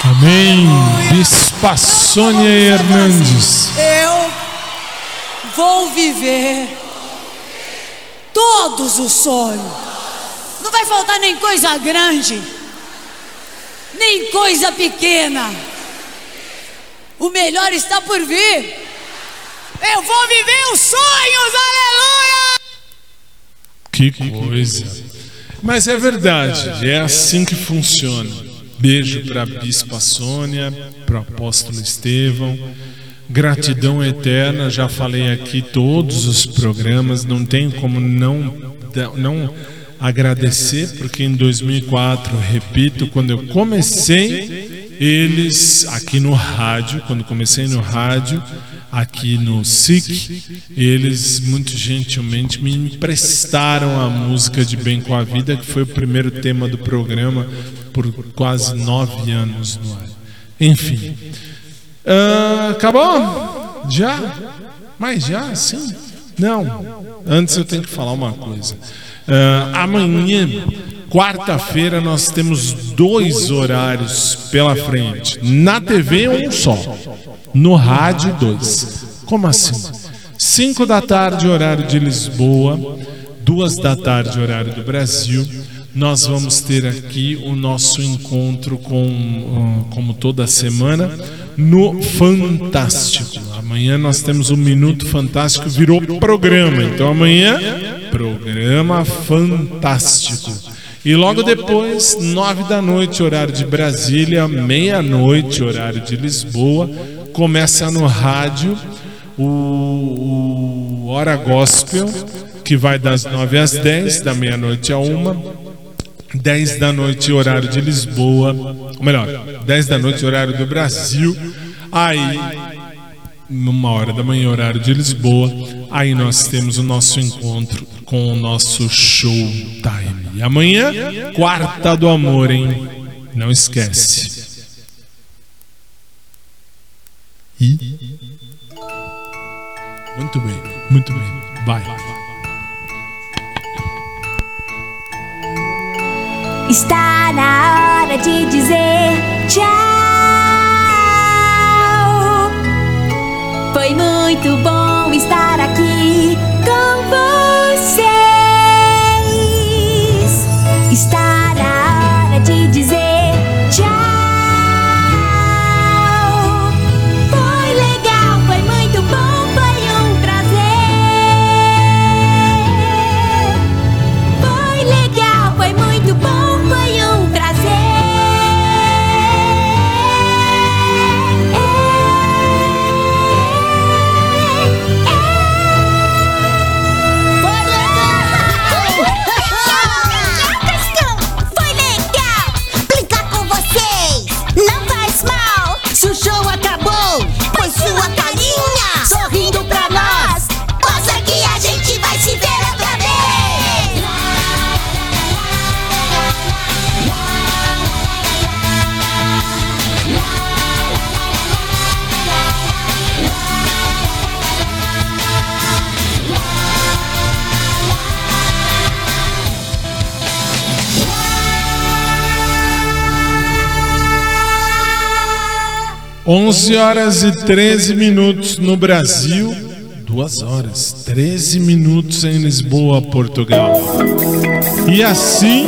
Amém. Bispa Sônia Hernandes. Eu vou viver todos os sonhos. Não vai faltar nem coisa grande, nem coisa pequena. O melhor está por vir. Eu vou viver os sonhos, aleluia! Que coisa. Mas é verdade, é assim que funciona. Beijo para a Bispa Sônia, para o apóstolo Estevão. Gratidão eterna, já falei aqui todos os programas, não tem como não, não agradecer, porque em 2004, repito, quando eu comecei, eles aqui no rádio, quando comecei no rádio, aqui no SIC, eles muito gentilmente me emprestaram a música de Bem com a Vida, que foi o primeiro tema do programa por quase nove anos no ar. Enfim. Ah, acabou? Já? Mas já, sim? Não. Antes eu tenho que falar uma coisa. Ah, amanhã, quarta-feira, nós temos dois horários pela frente. Na TV, um só. No rádio, dois. Como assim? Cinco da tarde, horário de Lisboa. Duas da tarde, horário do Brasil. Nós vamos ter aqui o nosso encontro com, ah, como toda semana, no Fantástico. Amanhã nós temos um Minuto Fantástico, virou programa. Então amanhã, programa Fantástico. E logo depois, nove da noite, horário de Brasília, meia-noite, horário de Lisboa, começa no rádio o, o Hora Gospel, que vai das nove às dez, da meia-noite a uma. 10 da noite, horário de Lisboa. Ou melhor, 10 da noite, horário do Brasil. Aí, numa hora da manhã, horário de Lisboa. Aí nós temos o nosso encontro com o nosso showtime. E amanhã, quarta do amor, hein? Não esquece. E. Muito bem, muito bem. Vai. Está na hora de dizer tchau. 11 horas e 13 minutos no Brasil, 2 horas 13 minutos em Lisboa, Portugal. E assim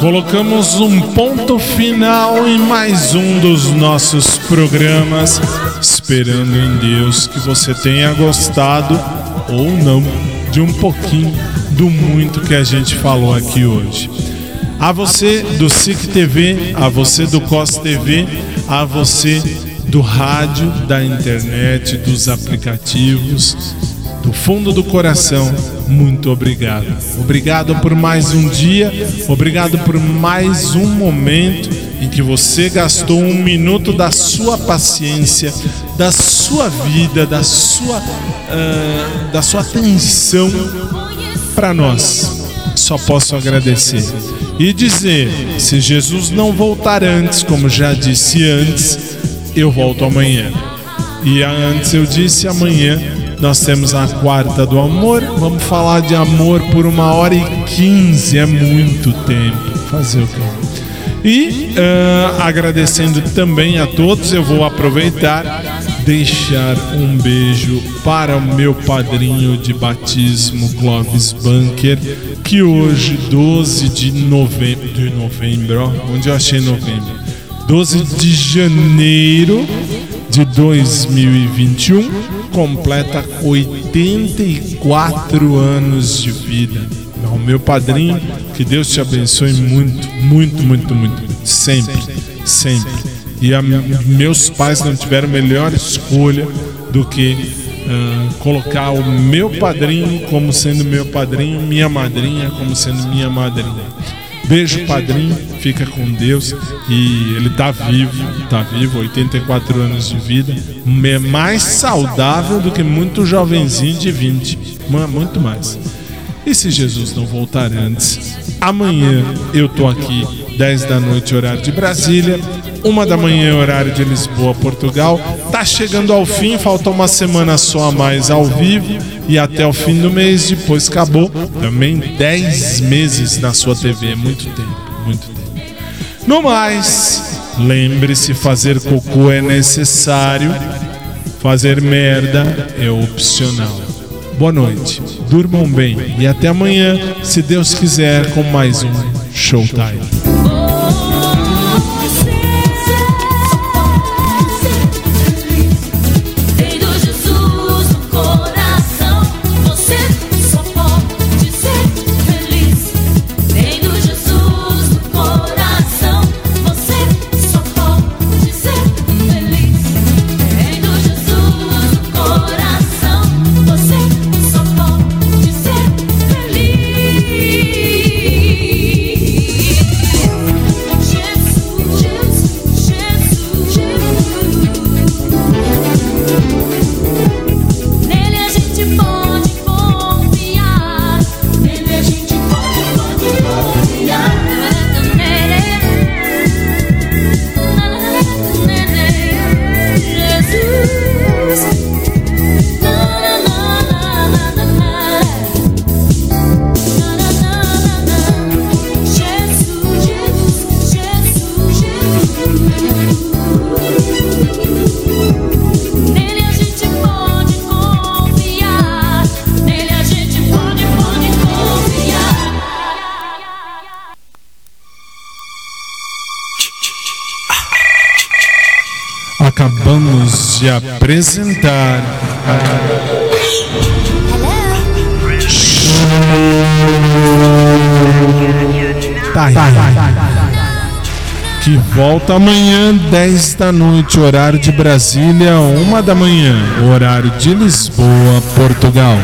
Colocamos um ponto final em mais um dos nossos programas, esperando em Deus que você tenha gostado ou não de um pouquinho do muito que a gente falou aqui hoje. A você do SIC TV, a você do COS TV, a você do rádio, da internet, dos aplicativos, do fundo do coração, muito obrigado. Obrigado por mais um dia, obrigado por mais um momento em que você gastou um minuto da sua paciência, da sua vida, da sua, ah, da sua atenção para nós. Só posso agradecer e dizer: se Jesus não voltar antes, como já disse antes, eu volto amanhã. E antes eu disse amanhã nós temos a quarta do amor. Vamos falar de amor por uma hora e quinze. É muito tempo. Fazer o quê? E ah, agradecendo também a todos, eu vou aproveitar deixar um beijo para o meu padrinho de batismo, Clóvis Bunker, que hoje, 12 de novembro, de novembro, ó, onde eu achei novembro? 12 de janeiro de 2021, completa 84 anos de vida. O meu padrinho, que Deus te abençoe muito, muito, muito, muito, sempre, sempre. E a, meus pais não tiveram melhor escolha do que ah, colocar o meu padrinho como sendo meu padrinho, minha madrinha como sendo minha madrinha. Beijo, padrinho, fica com Deus e ele tá vivo, tá vivo, 84 anos de vida, é mais saudável do que muito jovenzinho de 20, ma- muito mais. E se Jesus não voltar antes, amanhã eu tô aqui, 10 da noite, horário de Brasília, uma da manhã, horário de Lisboa, Portugal. Tá chegando ao fim, falta uma semana só a mais ao vivo e até o fim do mês, depois acabou. Também 10 meses na sua TV, é muito tempo, muito tempo. No mais, lembre-se, fazer cocô é necessário, fazer merda é opcional. Boa noite, durmam bem e até amanhã, se Deus quiser, com mais um Showtime. De apresentar. Tá Que volta amanhã, 10 da noite, horário de Brasília, 1 da manhã, horário de Lisboa, Portugal.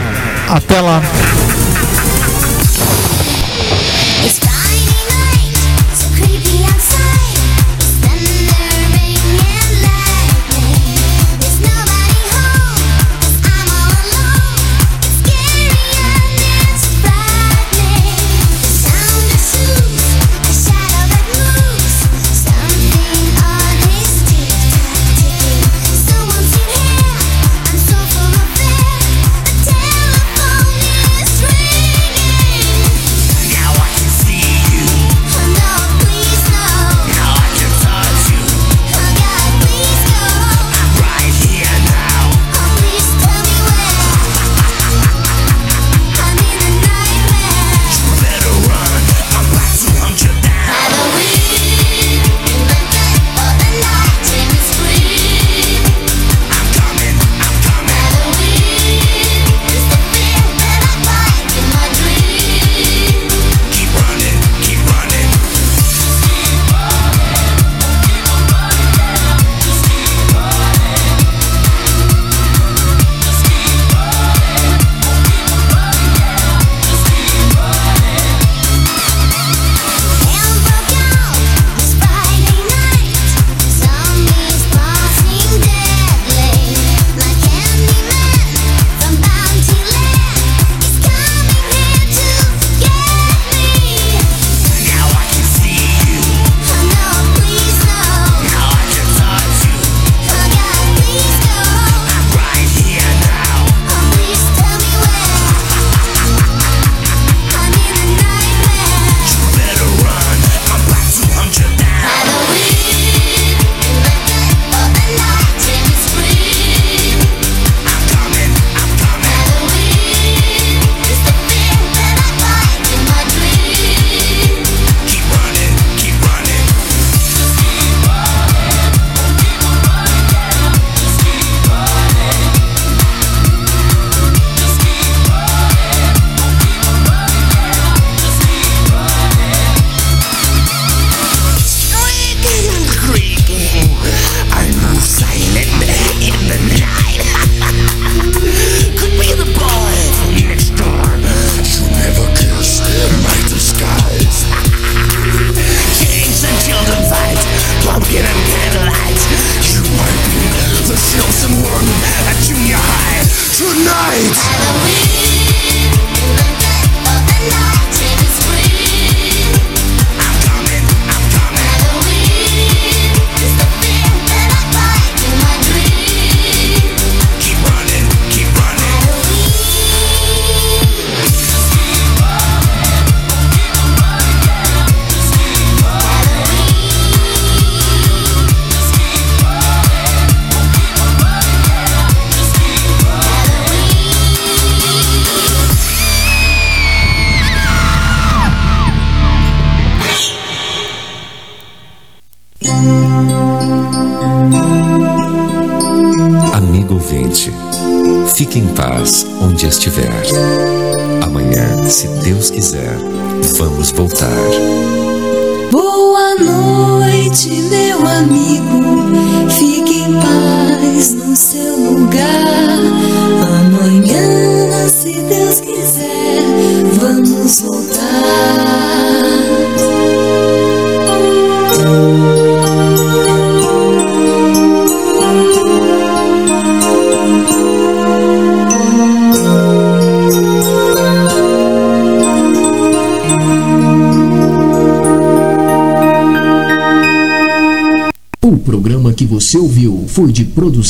Até lá.